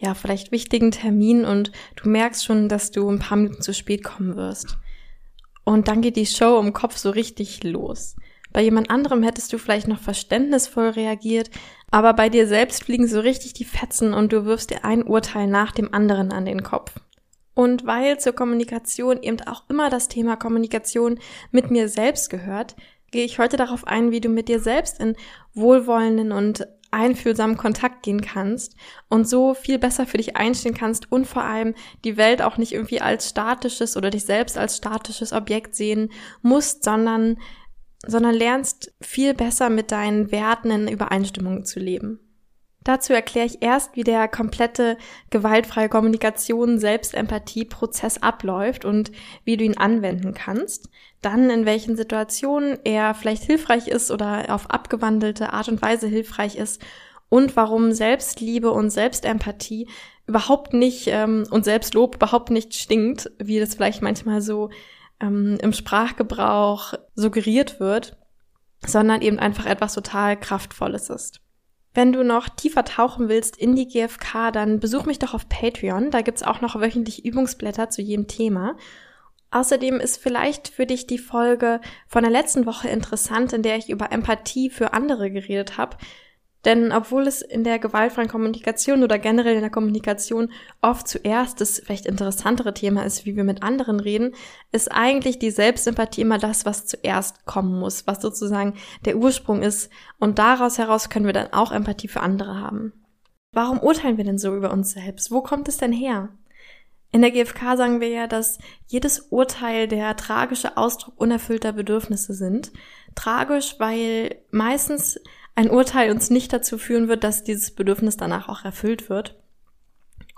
ja, vielleicht wichtigen Termin und du merkst schon, dass du ein paar Minuten zu spät kommen wirst. Und dann geht die Show im Kopf so richtig los. Bei jemand anderem hättest du vielleicht noch verständnisvoll reagiert, aber bei dir selbst fliegen so richtig die Fetzen und du wirfst dir ein Urteil nach dem anderen an den Kopf. Und weil zur Kommunikation eben auch immer das Thema Kommunikation mit mir selbst gehört, gehe ich heute darauf ein, wie du mit dir selbst in wohlwollenden und einfühlsamen Kontakt gehen kannst und so viel besser für dich einstehen kannst und vor allem die Welt auch nicht irgendwie als statisches oder dich selbst als statisches Objekt sehen musst, sondern, sondern lernst viel besser mit deinen Werten in Übereinstimmung zu leben. Dazu erkläre ich erst, wie der komplette gewaltfreie Kommunikation Selbstempathie-Prozess abläuft und wie du ihn anwenden kannst. Dann in welchen Situationen er vielleicht hilfreich ist oder auf abgewandelte Art und Weise hilfreich ist und warum Selbstliebe und Selbstempathie überhaupt nicht ähm, und Selbstlob überhaupt nicht stinkt, wie das vielleicht manchmal so ähm, im Sprachgebrauch suggeriert wird, sondern eben einfach etwas total Kraftvolles ist. Wenn du noch tiefer tauchen willst in die GFK, dann besuch mich doch auf Patreon. Da gibt's auch noch wöchentlich Übungsblätter zu jedem Thema. Außerdem ist vielleicht für dich die Folge von der letzten Woche interessant, in der ich über Empathie für andere geredet habe. Denn obwohl es in der gewaltfreien Kommunikation oder generell in der Kommunikation oft zuerst das vielleicht interessantere Thema ist, wie wir mit anderen reden, ist eigentlich die Selbstsympathie immer das, was zuerst kommen muss, was sozusagen der Ursprung ist. Und daraus heraus können wir dann auch Empathie für andere haben. Warum urteilen wir denn so über uns selbst? Wo kommt es denn her? In der GfK sagen wir ja, dass jedes Urteil der tragische Ausdruck unerfüllter Bedürfnisse sind. Tragisch, weil meistens ein Urteil uns nicht dazu führen wird, dass dieses Bedürfnis danach auch erfüllt wird.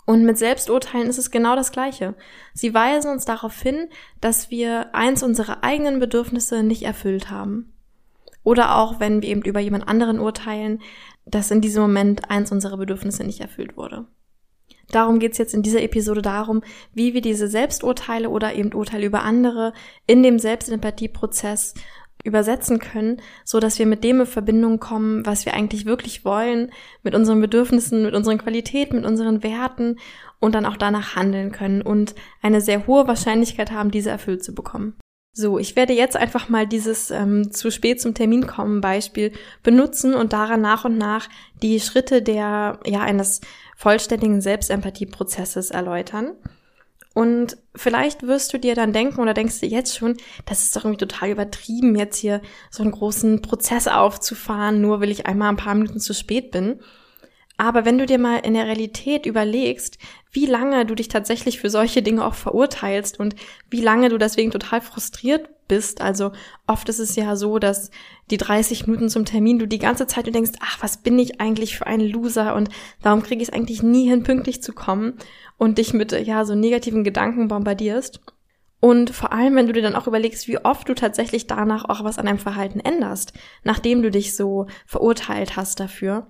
Und mit Selbsturteilen ist es genau das Gleiche. Sie weisen uns darauf hin, dass wir eins unserer eigenen Bedürfnisse nicht erfüllt haben. Oder auch, wenn wir eben über jemand anderen urteilen, dass in diesem Moment eins unserer Bedürfnisse nicht erfüllt wurde. Darum geht's jetzt in dieser Episode darum, wie wir diese Selbsturteile oder eben Urteile über andere in dem Selbstempathieprozess übersetzen können, so dass wir mit dem in Verbindung kommen, was wir eigentlich wirklich wollen, mit unseren Bedürfnissen, mit unseren Qualitäten, mit unseren Werten und dann auch danach handeln können und eine sehr hohe Wahrscheinlichkeit haben, diese erfüllt zu bekommen. So, ich werde jetzt einfach mal dieses ähm, zu spät zum Termin kommen Beispiel benutzen und daran nach und nach die Schritte der ja eines vollständigen Selbstempathieprozesses erläutern. Und vielleicht wirst du dir dann denken oder denkst du jetzt schon, das ist doch irgendwie total übertrieben, jetzt hier so einen großen Prozess aufzufahren, nur weil ich einmal ein paar Minuten zu spät bin. Aber wenn du dir mal in der Realität überlegst, wie lange du dich tatsächlich für solche Dinge auch verurteilst und wie lange du deswegen total frustriert bist, also oft ist es ja so, dass die 30 Minuten zum Termin du die ganze Zeit du denkst, ach, was bin ich eigentlich für ein Loser und warum kriege ich es eigentlich nie hin, pünktlich zu kommen und dich mit ja so negativen Gedanken bombardierst. Und vor allem, wenn du dir dann auch überlegst, wie oft du tatsächlich danach auch was an deinem Verhalten änderst, nachdem du dich so verurteilt hast dafür,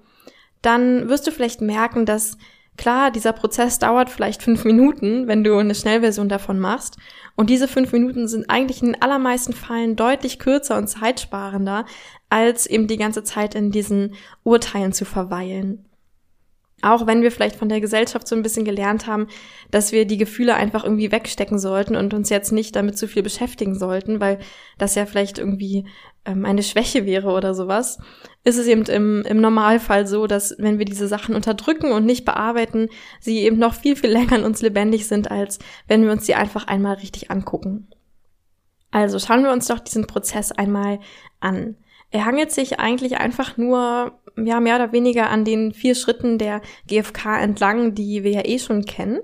dann wirst du vielleicht merken, dass klar, dieser Prozess dauert vielleicht fünf Minuten, wenn du eine Schnellversion davon machst. Und diese fünf Minuten sind eigentlich in den allermeisten Fällen deutlich kürzer und zeitsparender, als eben die ganze Zeit in diesen Urteilen zu verweilen. Auch wenn wir vielleicht von der Gesellschaft so ein bisschen gelernt haben, dass wir die Gefühle einfach irgendwie wegstecken sollten und uns jetzt nicht damit zu viel beschäftigen sollten, weil das ja vielleicht irgendwie ähm, eine Schwäche wäre oder sowas, ist es eben im, im Normalfall so, dass wenn wir diese Sachen unterdrücken und nicht bearbeiten, sie eben noch viel, viel länger in uns lebendig sind, als wenn wir uns sie einfach einmal richtig angucken. Also schauen wir uns doch diesen Prozess einmal an. Er hangelt sich eigentlich einfach nur ja mehr oder weniger an den vier Schritten der GfK entlang, die wir ja eh schon kennen.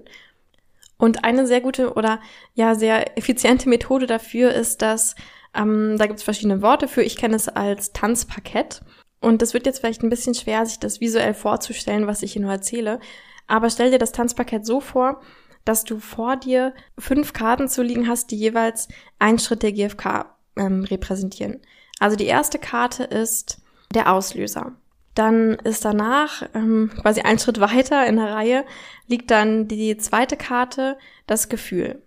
Und eine sehr gute oder ja sehr effiziente Methode dafür ist, dass ähm, da gibt es verschiedene Worte für. Ich kenne es als Tanzparkett. Und das wird jetzt vielleicht ein bisschen schwer, sich das visuell vorzustellen, was ich hier nur erzähle. Aber stell dir das Tanzpaket so vor, dass du vor dir fünf Karten zu liegen hast, die jeweils einen Schritt der GfK ähm, repräsentieren. Also die erste Karte ist der Auslöser. Dann ist danach, ähm, quasi einen Schritt weiter in der Reihe, liegt dann die zweite Karte, das Gefühl.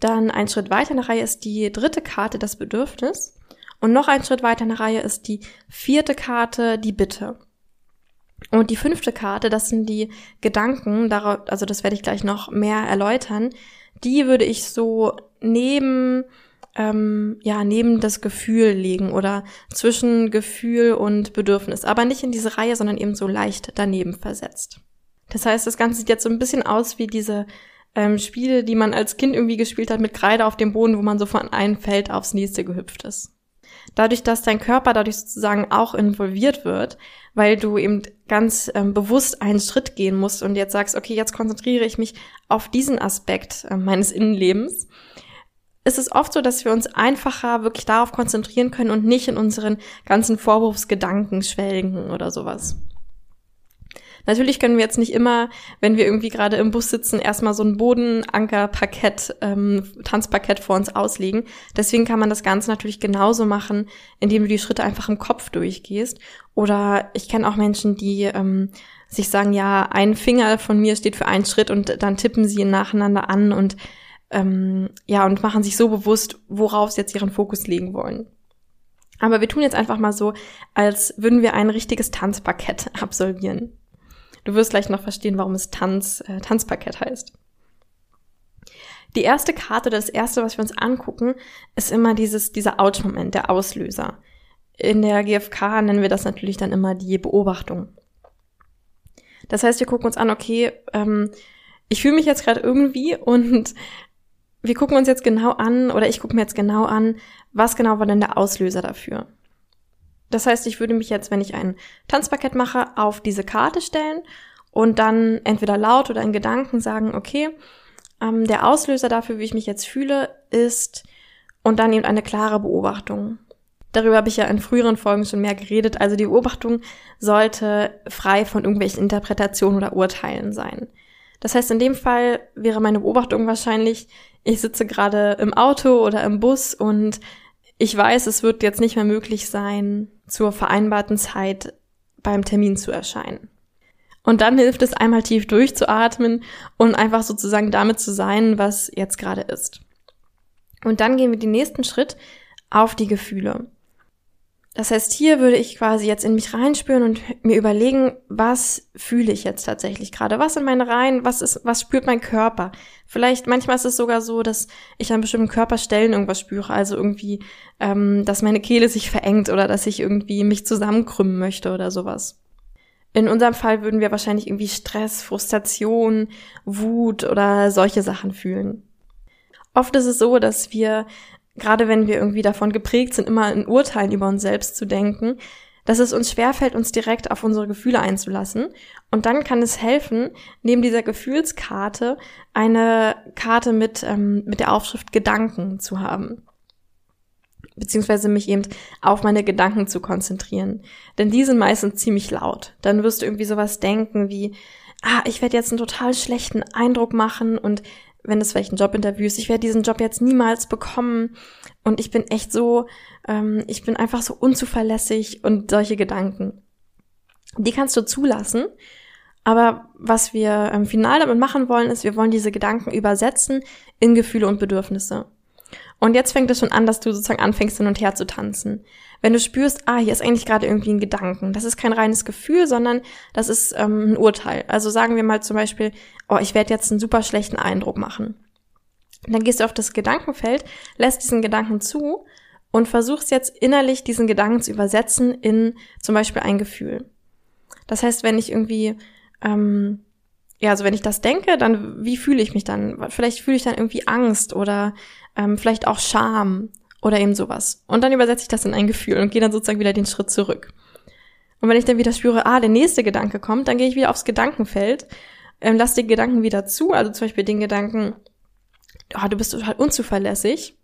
Dann ein Schritt weiter in der Reihe ist die dritte Karte, das Bedürfnis. Und noch ein Schritt weiter in der Reihe ist die vierte Karte, die Bitte. Und die fünfte Karte, das sind die Gedanken, also das werde ich gleich noch mehr erläutern. Die würde ich so neben ähm, ja neben das Gefühl legen oder zwischen Gefühl und Bedürfnis, aber nicht in diese Reihe, sondern eben so leicht daneben versetzt. Das heißt, das Ganze sieht jetzt so ein bisschen aus wie diese ähm, Spiele, die man als Kind irgendwie gespielt hat mit Kreide auf dem Boden, wo man so von einem Feld aufs nächste gehüpft ist. Dadurch, dass dein Körper dadurch sozusagen auch involviert wird, weil du eben ganz ähm, bewusst einen Schritt gehen musst und jetzt sagst, okay, jetzt konzentriere ich mich auf diesen Aspekt äh, meines Innenlebens, ist es oft so, dass wir uns einfacher wirklich darauf konzentrieren können und nicht in unseren ganzen Vorwurfsgedanken schwelgen oder sowas. Natürlich können wir jetzt nicht immer, wenn wir irgendwie gerade im Bus sitzen, erstmal so ein Bodenankerparkett, ähm, Tanzparkett vor uns auslegen. Deswegen kann man das Ganze natürlich genauso machen, indem du die Schritte einfach im Kopf durchgehst. Oder ich kenne auch Menschen, die ähm, sich sagen, ja, ein Finger von mir steht für einen Schritt und dann tippen sie ihn nacheinander an und ähm, ja, und machen sich so bewusst, worauf sie jetzt ihren Fokus legen wollen. Aber wir tun jetzt einfach mal so, als würden wir ein richtiges Tanzparkett absolvieren. Du wirst gleich noch verstehen, warum es Tanz, äh, Tanzparkett heißt. Die erste Karte, das erste, was wir uns angucken, ist immer dieses, dieser Ouch-Moment, der Auslöser. In der GfK nennen wir das natürlich dann immer die Beobachtung. Das heißt, wir gucken uns an, okay, ähm, ich fühle mich jetzt gerade irgendwie und wir gucken uns jetzt genau an, oder ich gucke mir jetzt genau an, was genau war denn der Auslöser dafür. Das heißt, ich würde mich jetzt, wenn ich ein Tanzpaket mache, auf diese Karte stellen und dann entweder laut oder in Gedanken sagen, okay, ähm, der Auslöser dafür, wie ich mich jetzt fühle, ist und dann eben eine klare Beobachtung. Darüber habe ich ja in früheren Folgen schon mehr geredet. Also die Beobachtung sollte frei von irgendwelchen Interpretationen oder Urteilen sein. Das heißt, in dem Fall wäre meine Beobachtung wahrscheinlich, ich sitze gerade im Auto oder im Bus und ich weiß, es wird jetzt nicht mehr möglich sein, zur vereinbarten Zeit beim Termin zu erscheinen. Und dann hilft es einmal tief durchzuatmen und einfach sozusagen damit zu sein, was jetzt gerade ist. Und dann gehen wir den nächsten Schritt auf die Gefühle. Das heißt, hier würde ich quasi jetzt in mich reinspüren und mir überlegen, was fühle ich jetzt tatsächlich gerade? Was sind meine Reihen? Was ist, was spürt mein Körper? Vielleicht, manchmal ist es sogar so, dass ich an bestimmten Körperstellen irgendwas spüre. Also irgendwie, ähm, dass meine Kehle sich verengt oder dass ich irgendwie mich zusammenkrümmen möchte oder sowas. In unserem Fall würden wir wahrscheinlich irgendwie Stress, Frustration, Wut oder solche Sachen fühlen. Oft ist es so, dass wir gerade wenn wir irgendwie davon geprägt sind, immer in Urteilen über uns selbst zu denken, dass es uns schwerfällt, uns direkt auf unsere Gefühle einzulassen. Und dann kann es helfen, neben dieser Gefühlskarte eine Karte mit, ähm, mit der Aufschrift Gedanken zu haben. Beziehungsweise mich eben auf meine Gedanken zu konzentrieren. Denn die sind meistens ziemlich laut. Dann wirst du irgendwie sowas denken wie, ah, ich werde jetzt einen total schlechten Eindruck machen und wenn es vielleicht ein Jobinterview ist, ich werde diesen Job jetzt niemals bekommen und ich bin echt so, ähm, ich bin einfach so unzuverlässig und solche Gedanken. Die kannst du zulassen, aber was wir im Final damit machen wollen, ist, wir wollen diese Gedanken übersetzen in Gefühle und Bedürfnisse. Und jetzt fängt es schon an, dass du sozusagen anfängst hin und her zu tanzen. Wenn du spürst, ah, hier ist eigentlich gerade irgendwie ein Gedanken. Das ist kein reines Gefühl, sondern das ist ähm, ein Urteil. Also sagen wir mal zum Beispiel, oh, ich werde jetzt einen super schlechten Eindruck machen. dann gehst du auf das Gedankenfeld, lässt diesen Gedanken zu und versuchst jetzt innerlich diesen Gedanken zu übersetzen in zum Beispiel ein Gefühl. Das heißt, wenn ich irgendwie ähm, ja, also wenn ich das denke, dann wie fühle ich mich dann? Vielleicht fühle ich dann irgendwie Angst oder ähm, vielleicht auch Scham oder eben sowas. Und dann übersetze ich das in ein Gefühl und gehe dann sozusagen wieder den Schritt zurück. Und wenn ich dann wieder spüre, ah, der nächste Gedanke kommt, dann gehe ich wieder aufs Gedankenfeld, ähm, lasse die Gedanken wieder zu, also zum Beispiel den Gedanken, oh, du bist total unzuverlässig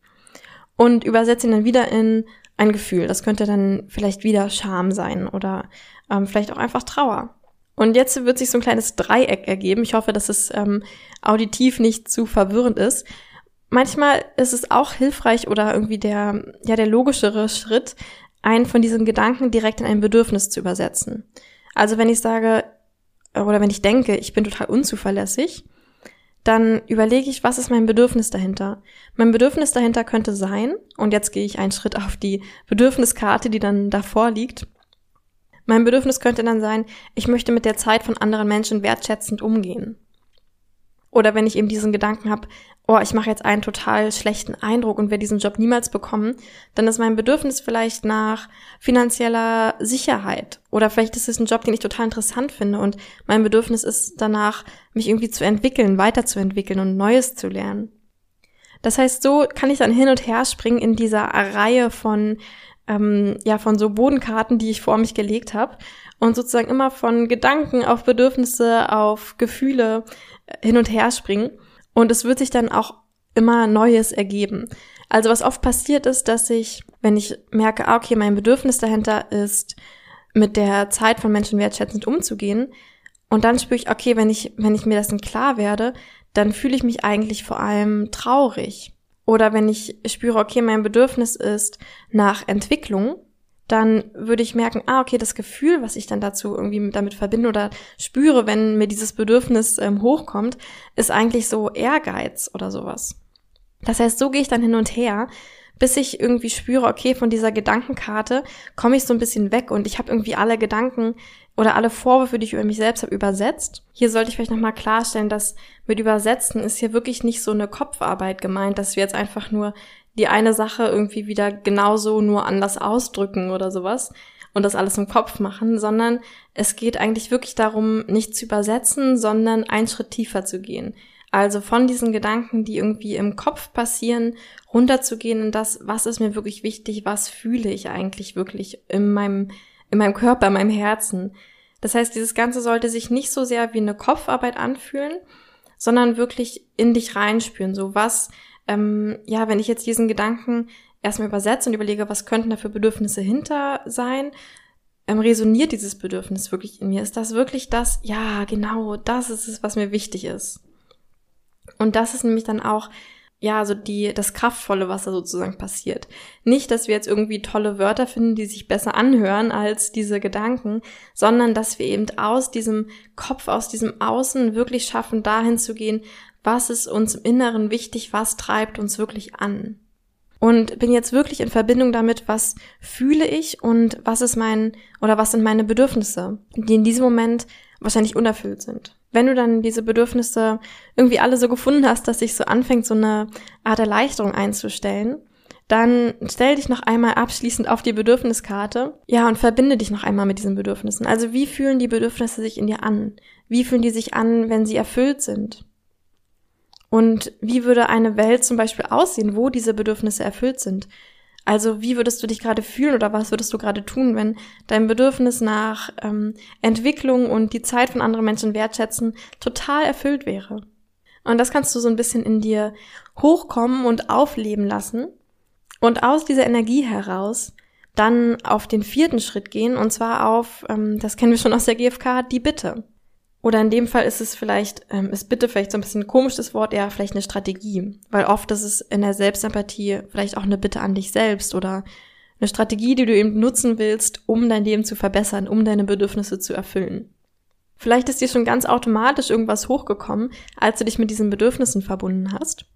und übersetze ihn dann wieder in ein Gefühl. Das könnte dann vielleicht wieder Scham sein oder ähm, vielleicht auch einfach Trauer. Und jetzt wird sich so ein kleines Dreieck ergeben. Ich hoffe, dass es ähm, auditiv nicht zu verwirrend ist. Manchmal ist es auch hilfreich oder irgendwie der, ja, der logischere Schritt, einen von diesen Gedanken direkt in ein Bedürfnis zu übersetzen. Also wenn ich sage, oder wenn ich denke, ich bin total unzuverlässig, dann überlege ich, was ist mein Bedürfnis dahinter? Mein Bedürfnis dahinter könnte sein, und jetzt gehe ich einen Schritt auf die Bedürfniskarte, die dann davor liegt. Mein Bedürfnis könnte dann sein, ich möchte mit der Zeit von anderen Menschen wertschätzend umgehen. Oder wenn ich eben diesen Gedanken habe, oh, ich mache jetzt einen total schlechten Eindruck und werde diesen Job niemals bekommen, dann ist mein Bedürfnis vielleicht nach finanzieller Sicherheit. Oder vielleicht ist es ein Job, den ich total interessant finde und mein Bedürfnis ist danach, mich irgendwie zu entwickeln, weiterzuentwickeln und Neues zu lernen. Das heißt, so kann ich dann hin und her springen in dieser Reihe von ähm, ja von so Bodenkarten, die ich vor mich gelegt habe und sozusagen immer von Gedanken auf Bedürfnisse, auf Gefühle hin und her springen. Und es wird sich dann auch immer Neues ergeben. Also was oft passiert ist, dass ich, wenn ich merke, ah, okay, mein Bedürfnis dahinter ist, mit der Zeit von Menschen wertschätzend umzugehen, und dann spüre ich, okay, wenn ich, wenn ich mir dessen klar werde, dann fühle ich mich eigentlich vor allem traurig. Oder wenn ich spüre, okay, mein Bedürfnis ist nach Entwicklung, dann würde ich merken, ah, okay, das Gefühl, was ich dann dazu irgendwie damit verbinde oder spüre, wenn mir dieses Bedürfnis ähm, hochkommt, ist eigentlich so Ehrgeiz oder sowas. Das heißt, so gehe ich dann hin und her, bis ich irgendwie spüre, okay, von dieser Gedankenkarte komme ich so ein bisschen weg und ich habe irgendwie alle Gedanken oder alle Vorwürfe, die ich über mich selbst habe, übersetzt. Hier sollte ich vielleicht nochmal klarstellen, dass mit Übersetzen ist hier wirklich nicht so eine Kopfarbeit gemeint, dass wir jetzt einfach nur die eine Sache irgendwie wieder genauso nur anders ausdrücken oder sowas und das alles im Kopf machen, sondern es geht eigentlich wirklich darum, nicht zu übersetzen, sondern einen Schritt tiefer zu gehen. Also von diesen Gedanken, die irgendwie im Kopf passieren, runterzugehen in das, was ist mir wirklich wichtig, was fühle ich eigentlich wirklich in meinem, in meinem Körper, in meinem Herzen. Das heißt, dieses Ganze sollte sich nicht so sehr wie eine Kopfarbeit anfühlen, sondern wirklich in dich reinspüren. So was ähm, ja, wenn ich jetzt diesen Gedanken erstmal übersetze und überlege, was könnten da für Bedürfnisse hinter sein, ähm, resoniert dieses Bedürfnis wirklich in mir? Ist das wirklich das? Ja, genau, das ist es, was mir wichtig ist. Und das ist nämlich dann auch ja, so die, das kraftvolle, was da sozusagen passiert. Nicht, dass wir jetzt irgendwie tolle Wörter finden, die sich besser anhören als diese Gedanken, sondern dass wir eben aus diesem Kopf, aus diesem Außen wirklich schaffen, dahin zu gehen, was ist uns im Inneren wichtig, was treibt uns wirklich an. Und bin jetzt wirklich in Verbindung damit, was fühle ich und was ist mein oder was sind meine Bedürfnisse, die in diesem Moment wahrscheinlich unerfüllt sind. Wenn du dann diese Bedürfnisse irgendwie alle so gefunden hast, dass sich so anfängt, so eine Art Erleichterung einzustellen, dann stell dich noch einmal abschließend auf die Bedürfniskarte, ja, und verbinde dich noch einmal mit diesen Bedürfnissen. Also wie fühlen die Bedürfnisse sich in dir an? Wie fühlen die sich an, wenn sie erfüllt sind? Und wie würde eine Welt zum Beispiel aussehen, wo diese Bedürfnisse erfüllt sind? Also wie würdest du dich gerade fühlen oder was würdest du gerade tun, wenn dein Bedürfnis nach ähm, Entwicklung und die Zeit von anderen Menschen wertschätzen total erfüllt wäre? Und das kannst du so ein bisschen in dir hochkommen und aufleben lassen und aus dieser Energie heraus dann auf den vierten Schritt gehen und zwar auf, ähm, das kennen wir schon aus der GfK, die Bitte. Oder in dem Fall ist es vielleicht, ähm, ist bitte vielleicht so ein bisschen ein komisches Wort, eher vielleicht eine Strategie. Weil oft ist es in der Selbstempathie vielleicht auch eine Bitte an dich selbst oder eine Strategie, die du eben nutzen willst, um dein Leben zu verbessern, um deine Bedürfnisse zu erfüllen. Vielleicht ist dir schon ganz automatisch irgendwas hochgekommen, als du dich mit diesen Bedürfnissen verbunden hast.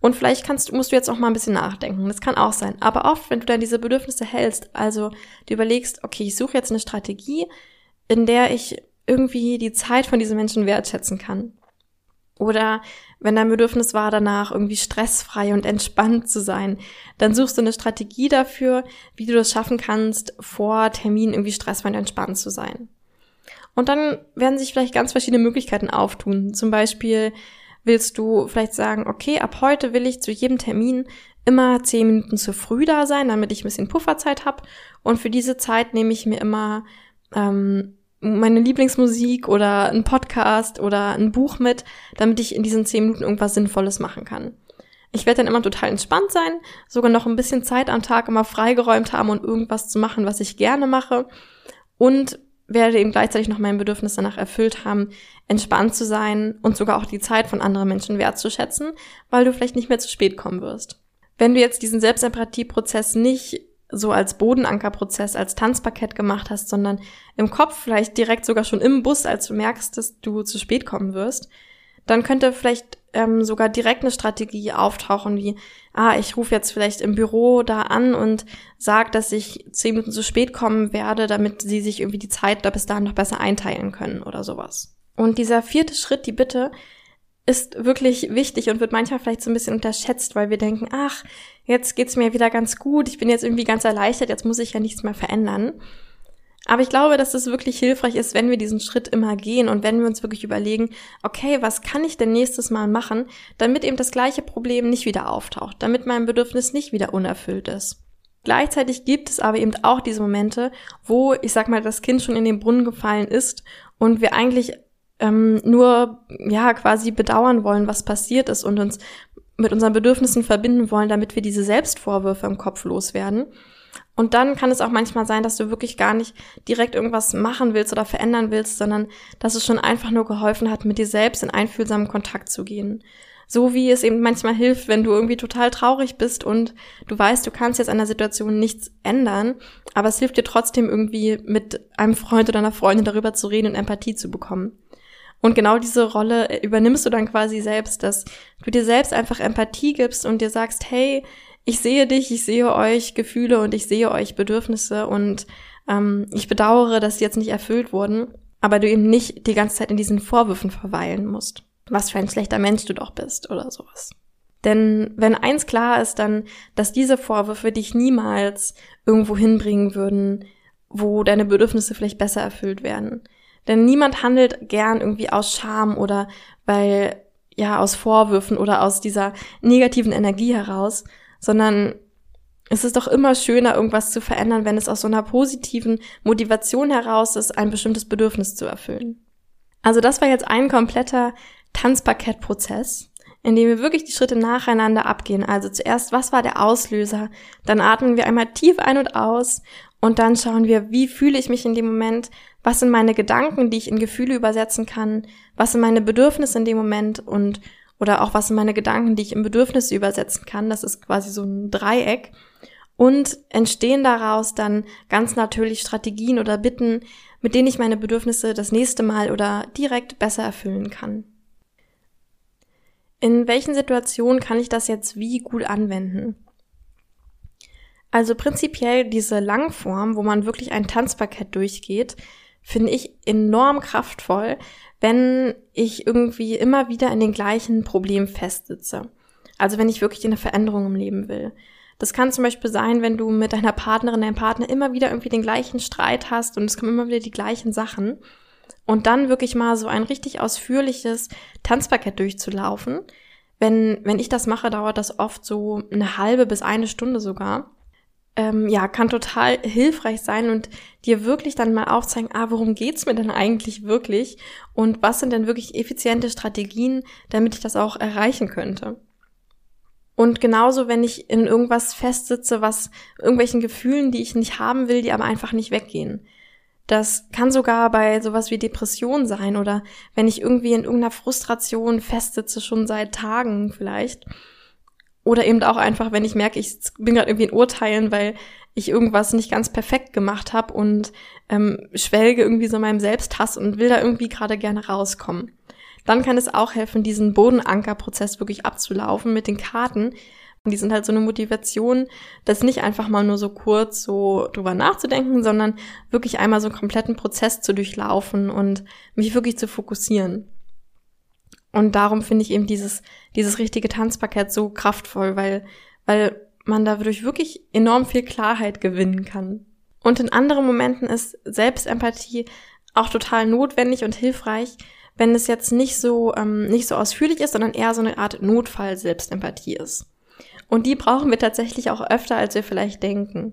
Und vielleicht kannst, musst du jetzt auch mal ein bisschen nachdenken. Das kann auch sein. Aber oft, wenn du dann diese Bedürfnisse hältst, also du überlegst, okay, ich suche jetzt eine Strategie, in der ich irgendwie die Zeit von diesen Menschen wertschätzen kann. Oder wenn dein Bedürfnis war, danach irgendwie stressfrei und entspannt zu sein, dann suchst du eine Strategie dafür, wie du das schaffen kannst, vor Termin irgendwie stressfrei und entspannt zu sein. Und dann werden sich vielleicht ganz verschiedene Möglichkeiten auftun. Zum Beispiel willst du vielleicht sagen, okay, ab heute will ich zu jedem Termin immer zehn Minuten zu früh da sein, damit ich ein bisschen Pufferzeit habe. Und für diese Zeit nehme ich mir immer ähm, meine Lieblingsmusik oder ein Podcast oder ein Buch mit, damit ich in diesen zehn Minuten irgendwas Sinnvolles machen kann. Ich werde dann immer total entspannt sein, sogar noch ein bisschen Zeit am Tag immer freigeräumt haben und irgendwas zu machen, was ich gerne mache. Und werde eben gleichzeitig noch mein Bedürfnis danach erfüllt haben, entspannt zu sein und sogar auch die Zeit von anderen Menschen wertzuschätzen, weil du vielleicht nicht mehr zu spät kommen wirst. Wenn du jetzt diesen Selbstempathieprozess nicht so als Bodenankerprozess, als Tanzparkett gemacht hast, sondern im Kopf vielleicht direkt sogar schon im Bus, als du merkst, dass du zu spät kommen wirst, dann könnte vielleicht ähm, sogar direkt eine Strategie auftauchen, wie, ah, ich rufe jetzt vielleicht im Büro da an und sage, dass ich zehn Minuten zu spät kommen werde, damit sie sich irgendwie die Zeit da bis dahin noch besser einteilen können oder sowas. Und dieser vierte Schritt, die Bitte, ist wirklich wichtig und wird manchmal vielleicht so ein bisschen unterschätzt, weil wir denken, ach, jetzt geht's mir wieder ganz gut, ich bin jetzt irgendwie ganz erleichtert, jetzt muss ich ja nichts mehr verändern. Aber ich glaube, dass es wirklich hilfreich ist, wenn wir diesen Schritt immer gehen und wenn wir uns wirklich überlegen, okay, was kann ich denn nächstes Mal machen, damit eben das gleiche Problem nicht wieder auftaucht, damit mein Bedürfnis nicht wieder unerfüllt ist. Gleichzeitig gibt es aber eben auch diese Momente, wo, ich sag mal, das Kind schon in den Brunnen gefallen ist und wir eigentlich ähm, nur, ja, quasi bedauern wollen, was passiert ist und uns mit unseren Bedürfnissen verbinden wollen, damit wir diese Selbstvorwürfe im Kopf loswerden. Und dann kann es auch manchmal sein, dass du wirklich gar nicht direkt irgendwas machen willst oder verändern willst, sondern dass es schon einfach nur geholfen hat, mit dir selbst in einfühlsamen Kontakt zu gehen. So wie es eben manchmal hilft, wenn du irgendwie total traurig bist und du weißt, du kannst jetzt an der Situation nichts ändern, aber es hilft dir trotzdem irgendwie mit einem Freund oder einer Freundin darüber zu reden und Empathie zu bekommen. Und genau diese Rolle übernimmst du dann quasi selbst, dass du dir selbst einfach Empathie gibst und dir sagst, hey, ich sehe dich, ich sehe euch Gefühle und ich sehe euch Bedürfnisse und ähm, ich bedauere, dass sie jetzt nicht erfüllt wurden, aber du eben nicht die ganze Zeit in diesen Vorwürfen verweilen musst. Was für ein schlechter Mensch du doch bist oder sowas. Denn wenn eins klar ist, dann, dass diese Vorwürfe dich niemals irgendwo hinbringen würden, wo deine Bedürfnisse vielleicht besser erfüllt werden. Denn niemand handelt gern irgendwie aus Scham oder weil, ja, aus Vorwürfen oder aus dieser negativen Energie heraus, sondern es ist doch immer schöner, irgendwas zu verändern, wenn es aus so einer positiven Motivation heraus ist, ein bestimmtes Bedürfnis zu erfüllen. Also das war jetzt ein kompletter Tanzparkettprozess, in dem wir wirklich die Schritte nacheinander abgehen. Also zuerst, was war der Auslöser? Dann atmen wir einmal tief ein und aus und dann schauen wir, wie fühle ich mich in dem Moment? Was sind meine Gedanken, die ich in Gefühle übersetzen kann? Was sind meine Bedürfnisse in dem Moment? Und oder auch was sind meine Gedanken, die ich in Bedürfnisse übersetzen kann. Das ist quasi so ein Dreieck. Und entstehen daraus dann ganz natürlich Strategien oder Bitten, mit denen ich meine Bedürfnisse das nächste Mal oder direkt besser erfüllen kann. In welchen Situationen kann ich das jetzt wie gut anwenden? Also prinzipiell diese Langform, wo man wirklich ein Tanzparkett durchgeht, finde ich enorm kraftvoll, wenn ich irgendwie immer wieder in den gleichen Problemen festsitze. Also wenn ich wirklich eine Veränderung im Leben will. Das kann zum Beispiel sein, wenn du mit deiner Partnerin, deinem Partner immer wieder irgendwie den gleichen Streit hast und es kommen immer wieder die gleichen Sachen. Und dann wirklich mal so ein richtig ausführliches Tanzpaket durchzulaufen. Wenn, wenn ich das mache, dauert das oft so eine halbe bis eine Stunde sogar ähm, ja, kann total hilfreich sein und dir wirklich dann mal aufzeigen, ah, worum geht's mir denn eigentlich wirklich und was sind denn wirklich effiziente Strategien, damit ich das auch erreichen könnte. Und genauso, wenn ich in irgendwas festsitze, was irgendwelchen Gefühlen, die ich nicht haben will, die aber einfach nicht weggehen. Das kann sogar bei sowas wie Depression sein oder wenn ich irgendwie in irgendeiner Frustration festsitze, schon seit Tagen vielleicht oder eben auch einfach, wenn ich merke, ich bin gerade irgendwie in Urteilen, weil ich irgendwas nicht ganz perfekt gemacht habe und ähm, schwelge irgendwie so meinem Selbsthass und will da irgendwie gerade gerne rauskommen. Dann kann es auch helfen, diesen Bodenankerprozess wirklich abzulaufen mit den Karten. Und die sind halt so eine Motivation, das nicht einfach mal nur so kurz so drüber nachzudenken, sondern wirklich einmal so einen kompletten Prozess zu durchlaufen und mich wirklich zu fokussieren. Und darum finde ich eben dieses, dieses richtige Tanzpaket so kraftvoll, weil, weil man dadurch wirklich enorm viel Klarheit gewinnen kann. Und in anderen Momenten ist Selbstempathie auch total notwendig und hilfreich, wenn es jetzt nicht so, ähm, nicht so ausführlich ist, sondern eher so eine Art Notfall-Selbstempathie ist. Und die brauchen wir tatsächlich auch öfter, als wir vielleicht denken.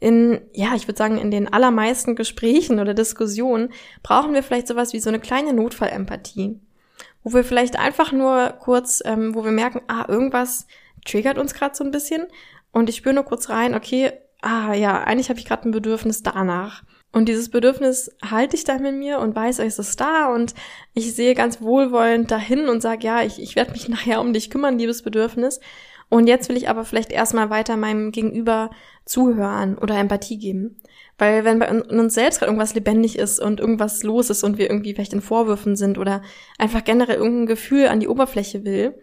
In, ja, ich würde sagen, in den allermeisten Gesprächen oder Diskussionen brauchen wir vielleicht sowas wie so eine kleine Notfallempathie wo wir vielleicht einfach nur kurz, ähm, wo wir merken, ah, irgendwas triggert uns gerade so ein bisschen und ich spüre nur kurz rein, okay, ah ja, eigentlich habe ich gerade ein Bedürfnis danach. Und dieses Bedürfnis halte ich dann mit mir und weiß, es ist da und ich sehe ganz wohlwollend dahin und sage, ja, ich, ich werde mich nachher um dich kümmern, liebes Bedürfnis. Und jetzt will ich aber vielleicht erstmal weiter meinem Gegenüber zuhören oder Empathie geben. Weil wenn bei uns selbst gerade irgendwas lebendig ist und irgendwas los ist und wir irgendwie vielleicht in Vorwürfen sind oder einfach generell irgendein Gefühl an die Oberfläche will,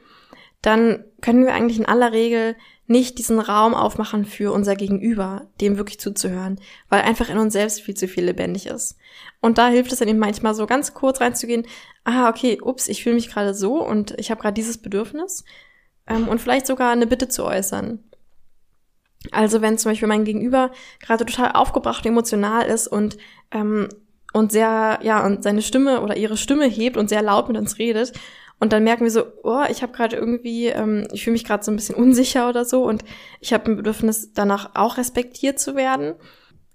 dann können wir eigentlich in aller Regel nicht diesen Raum aufmachen für unser Gegenüber, dem wirklich zuzuhören, weil einfach in uns selbst viel zu viel lebendig ist. Und da hilft es dann eben manchmal so ganz kurz reinzugehen, ah, okay, ups, ich fühle mich gerade so und ich habe gerade dieses Bedürfnis ähm, und vielleicht sogar eine Bitte zu äußern. Also wenn zum Beispiel mein Gegenüber gerade total aufgebracht und emotional ist und ähm, und sehr ja und seine Stimme oder ihre Stimme hebt und sehr laut mit uns redet und dann merken wir so, oh, ich habe gerade irgendwie, ähm, ich fühle mich gerade so ein bisschen unsicher oder so und ich habe ein Bedürfnis danach auch respektiert zu werden.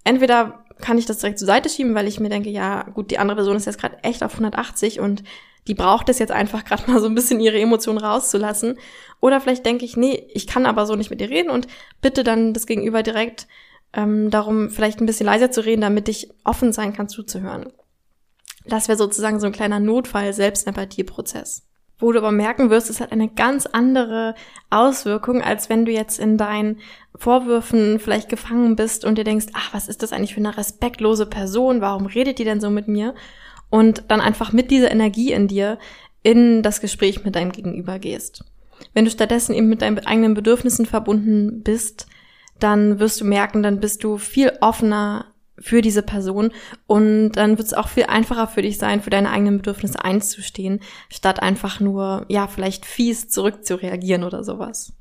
Entweder kann ich das direkt zur Seite schieben, weil ich mir denke, ja, gut, die andere Person ist jetzt gerade echt auf 180 und die braucht es jetzt einfach gerade mal so ein bisschen ihre Emotionen rauszulassen. Oder vielleicht denke ich, nee, ich kann aber so nicht mit dir reden und bitte dann das Gegenüber direkt ähm, darum, vielleicht ein bisschen leiser zu reden, damit ich offen sein kann, zuzuhören. Das wäre sozusagen so ein kleiner Notfall-Selbstempathie-Prozess wo du aber merken wirst, es hat eine ganz andere Auswirkung, als wenn du jetzt in deinen Vorwürfen vielleicht gefangen bist und dir denkst, ach, was ist das eigentlich für eine respektlose Person? Warum redet die denn so mit mir? Und dann einfach mit dieser Energie in dir in das Gespräch mit deinem Gegenüber gehst. Wenn du stattdessen eben mit deinen eigenen Bedürfnissen verbunden bist, dann wirst du merken, dann bist du viel offener für diese Person und dann wird es auch viel einfacher für dich sein, für deine eigenen Bedürfnisse einzustehen, statt einfach nur, ja, vielleicht fies zurückzureagieren oder sowas.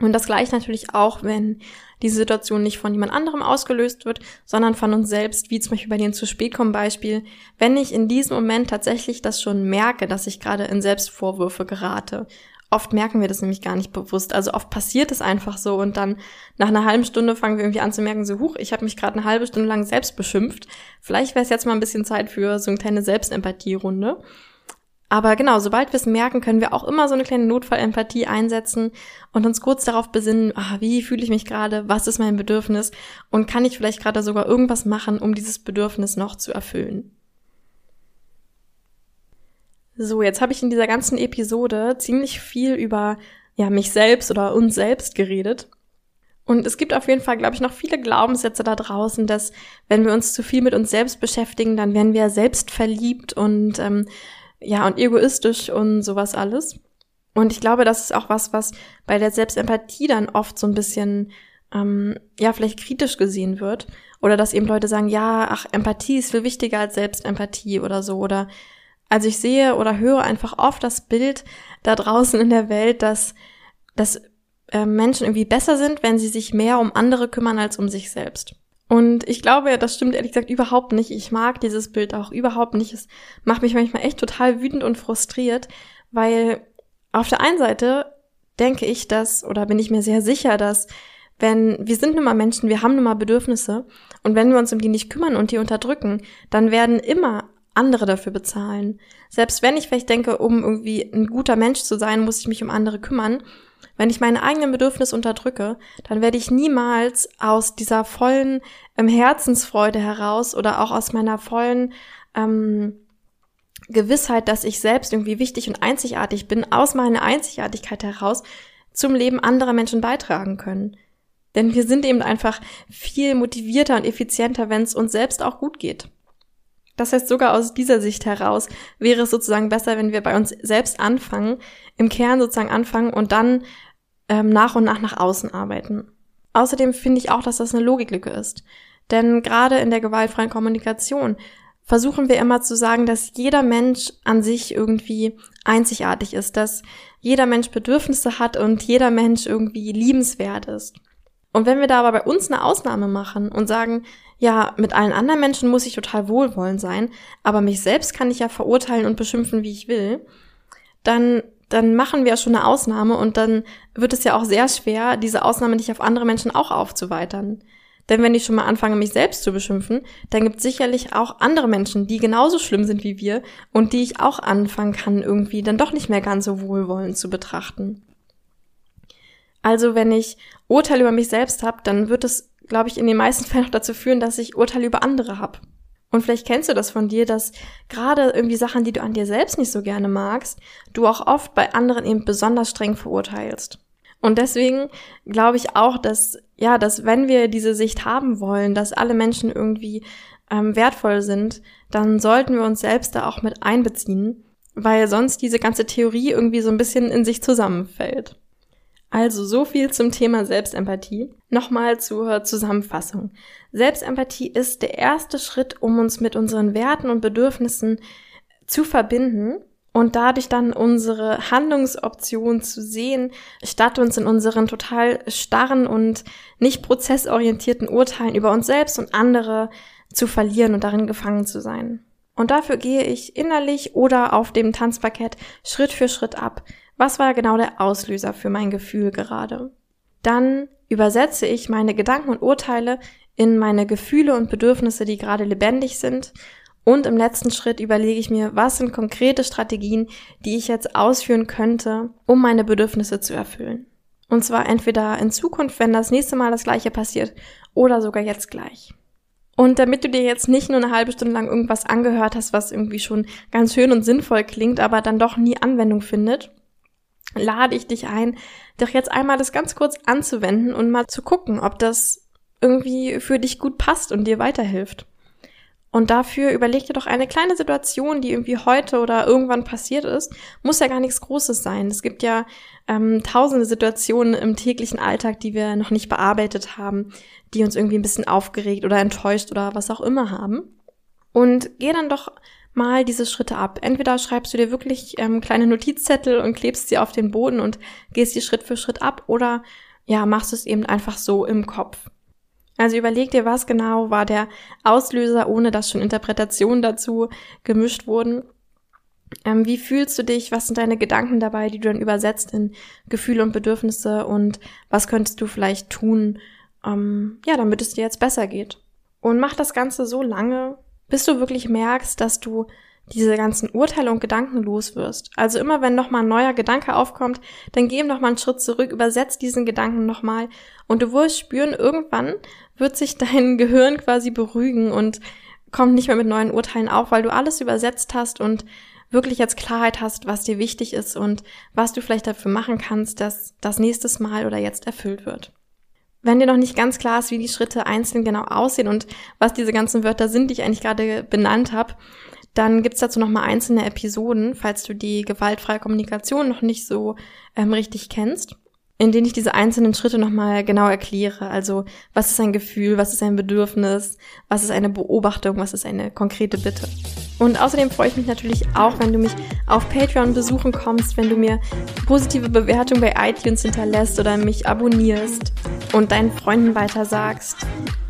Und das gleicht natürlich auch, wenn diese Situation nicht von jemand anderem ausgelöst wird, sondern von uns selbst, wie zum Beispiel bei dem zu spät kommen Beispiel, wenn ich in diesem Moment tatsächlich das schon merke, dass ich gerade in Selbstvorwürfe gerate Oft merken wir das nämlich gar nicht bewusst. Also oft passiert es einfach so und dann nach einer halben Stunde fangen wir irgendwie an zu merken, so huch, ich habe mich gerade eine halbe Stunde lang selbst beschimpft. Vielleicht wäre es jetzt mal ein bisschen Zeit für so eine kleine Selbstempathie-Runde. Aber genau, sobald wir es merken, können wir auch immer so eine kleine Notfallempathie einsetzen und uns kurz darauf besinnen, ah, wie fühle ich mich gerade, was ist mein Bedürfnis und kann ich vielleicht gerade sogar irgendwas machen, um dieses Bedürfnis noch zu erfüllen. So, jetzt habe ich in dieser ganzen Episode ziemlich viel über ja, mich selbst oder uns selbst geredet. Und es gibt auf jeden Fall, glaube ich, noch viele Glaubenssätze da draußen, dass wenn wir uns zu viel mit uns selbst beschäftigen, dann werden wir selbst verliebt und ähm, ja und egoistisch und sowas alles. Und ich glaube, das ist auch was, was bei der Selbstempathie dann oft so ein bisschen ähm, ja vielleicht kritisch gesehen wird oder dass eben Leute sagen, ja, ach Empathie ist viel wichtiger als Selbstempathie oder so oder also ich sehe oder höre einfach oft das Bild da draußen in der Welt, dass, dass äh, Menschen irgendwie besser sind, wenn sie sich mehr um andere kümmern als um sich selbst. Und ich glaube, das stimmt ehrlich gesagt überhaupt nicht. Ich mag dieses Bild auch überhaupt nicht. Es macht mich manchmal echt total wütend und frustriert, weil auf der einen Seite denke ich, dass, oder bin ich mir sehr sicher, dass wenn wir sind nun mal Menschen, wir haben nun mal Bedürfnisse und wenn wir uns um die nicht kümmern und die unterdrücken, dann werden immer andere dafür bezahlen. Selbst wenn ich vielleicht denke, um irgendwie ein guter Mensch zu sein, muss ich mich um andere kümmern. Wenn ich meine eigenen Bedürfnisse unterdrücke, dann werde ich niemals aus dieser vollen ähm, Herzensfreude heraus oder auch aus meiner vollen ähm, Gewissheit, dass ich selbst irgendwie wichtig und einzigartig bin, aus meiner Einzigartigkeit heraus zum Leben anderer Menschen beitragen können. Denn wir sind eben einfach viel motivierter und effizienter, wenn es uns selbst auch gut geht. Das heißt, sogar aus dieser Sicht heraus wäre es sozusagen besser, wenn wir bei uns selbst anfangen, im Kern sozusagen anfangen und dann ähm, nach und nach nach außen arbeiten. Außerdem finde ich auch, dass das eine Logiklücke ist. Denn gerade in der gewaltfreien Kommunikation versuchen wir immer zu sagen, dass jeder Mensch an sich irgendwie einzigartig ist, dass jeder Mensch Bedürfnisse hat und jeder Mensch irgendwie liebenswert ist. Und wenn wir da aber bei uns eine Ausnahme machen und sagen, ja, mit allen anderen Menschen muss ich total wohlwollend sein, aber mich selbst kann ich ja verurteilen und beschimpfen, wie ich will, dann, dann machen wir ja schon eine Ausnahme und dann wird es ja auch sehr schwer, diese Ausnahme nicht auf andere Menschen auch aufzuweitern. Denn wenn ich schon mal anfange, mich selbst zu beschimpfen, dann gibt es sicherlich auch andere Menschen, die genauso schlimm sind wie wir und die ich auch anfangen kann, irgendwie dann doch nicht mehr ganz so wohlwollend zu betrachten. Also wenn ich Urteil über mich selbst habe, dann wird es glaube ich, in den meisten Fällen auch dazu führen, dass ich Urteile über andere habe. Und vielleicht kennst du das von dir, dass gerade irgendwie Sachen, die du an dir selbst nicht so gerne magst, du auch oft bei anderen eben besonders streng verurteilst. Und deswegen glaube ich auch, dass, ja, dass wenn wir diese Sicht haben wollen, dass alle Menschen irgendwie ähm, wertvoll sind, dann sollten wir uns selbst da auch mit einbeziehen, weil sonst diese ganze Theorie irgendwie so ein bisschen in sich zusammenfällt. Also so viel zum Thema Selbstempathie. Nochmal zur Zusammenfassung. Selbstempathie ist der erste Schritt, um uns mit unseren Werten und Bedürfnissen zu verbinden und dadurch dann unsere Handlungsoptionen zu sehen, statt uns in unseren total starren und nicht prozessorientierten Urteilen über uns selbst und andere zu verlieren und darin gefangen zu sein. Und dafür gehe ich innerlich oder auf dem Tanzparkett Schritt für Schritt ab, was war genau der Auslöser für mein Gefühl gerade? Dann übersetze ich meine Gedanken und Urteile in meine Gefühle und Bedürfnisse, die gerade lebendig sind. Und im letzten Schritt überlege ich mir, was sind konkrete Strategien, die ich jetzt ausführen könnte, um meine Bedürfnisse zu erfüllen. Und zwar entweder in Zukunft, wenn das nächste Mal das gleiche passiert, oder sogar jetzt gleich. Und damit du dir jetzt nicht nur eine halbe Stunde lang irgendwas angehört hast, was irgendwie schon ganz schön und sinnvoll klingt, aber dann doch nie Anwendung findet, lade ich dich ein, doch jetzt einmal das ganz kurz anzuwenden und mal zu gucken, ob das irgendwie für dich gut passt und dir weiterhilft. Und dafür überleg dir doch eine kleine Situation, die irgendwie heute oder irgendwann passiert ist. Muss ja gar nichts Großes sein. Es gibt ja ähm, tausende Situationen im täglichen Alltag, die wir noch nicht bearbeitet haben, die uns irgendwie ein bisschen aufgeregt oder enttäuscht oder was auch immer haben. Und geh dann doch mal diese Schritte ab. Entweder schreibst du dir wirklich ähm, kleine Notizzettel und klebst sie auf den Boden und gehst die Schritt für Schritt ab oder ja, machst es eben einfach so im Kopf. Also überleg dir, was genau war der Auslöser, ohne dass schon Interpretationen dazu gemischt wurden. Ähm, wie fühlst du dich? Was sind deine Gedanken dabei, die du dann übersetzt in Gefühle und Bedürfnisse? Und was könntest du vielleicht tun, ähm, ja, damit es dir jetzt besser geht? Und mach das Ganze so lange, bis du wirklich merkst, dass du diese ganzen Urteile und Gedanken los wirst. Also immer wenn nochmal ein neuer Gedanke aufkommt, dann geh noch mal einen Schritt zurück, übersetz diesen Gedanken nochmal und du wirst spüren, irgendwann wird sich dein Gehirn quasi beruhigen und kommt nicht mehr mit neuen Urteilen auf, weil du alles übersetzt hast und wirklich jetzt Klarheit hast, was dir wichtig ist und was du vielleicht dafür machen kannst, dass das nächstes Mal oder jetzt erfüllt wird. Wenn dir noch nicht ganz klar ist, wie die Schritte einzeln genau aussehen und was diese ganzen Wörter sind, die ich eigentlich gerade benannt habe, dann gibt's dazu nochmal einzelne Episoden, falls du die gewaltfreie Kommunikation noch nicht so ähm, richtig kennst, in denen ich diese einzelnen Schritte nochmal genau erkläre. Also was ist ein Gefühl, was ist ein Bedürfnis, was ist eine Beobachtung, was ist eine konkrete Bitte. Und außerdem freue ich mich natürlich auch, wenn du mich auf Patreon besuchen kommst, wenn du mir positive Bewertungen bei iTunes hinterlässt oder mich abonnierst und deinen Freunden weitersagst.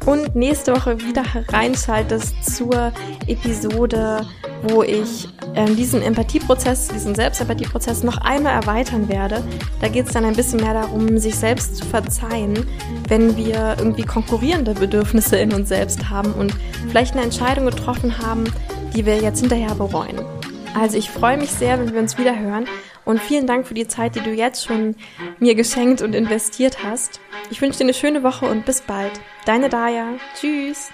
Und nächste Woche wieder reinschaltest zur Episode, wo ich äh, diesen Empathieprozess, diesen Selbstempathieprozess noch einmal erweitern werde. Da geht es dann ein bisschen mehr darum, sich selbst zu verzeihen, wenn wir irgendwie konkurrierende Bedürfnisse in uns selbst haben und vielleicht eine Entscheidung getroffen haben, die wir jetzt hinterher bereuen. Also ich freue mich sehr, wenn wir uns wieder hören und vielen Dank für die Zeit, die du jetzt schon mir geschenkt und investiert hast. Ich wünsche dir eine schöne Woche und bis bald. Deine Daya. Tschüss.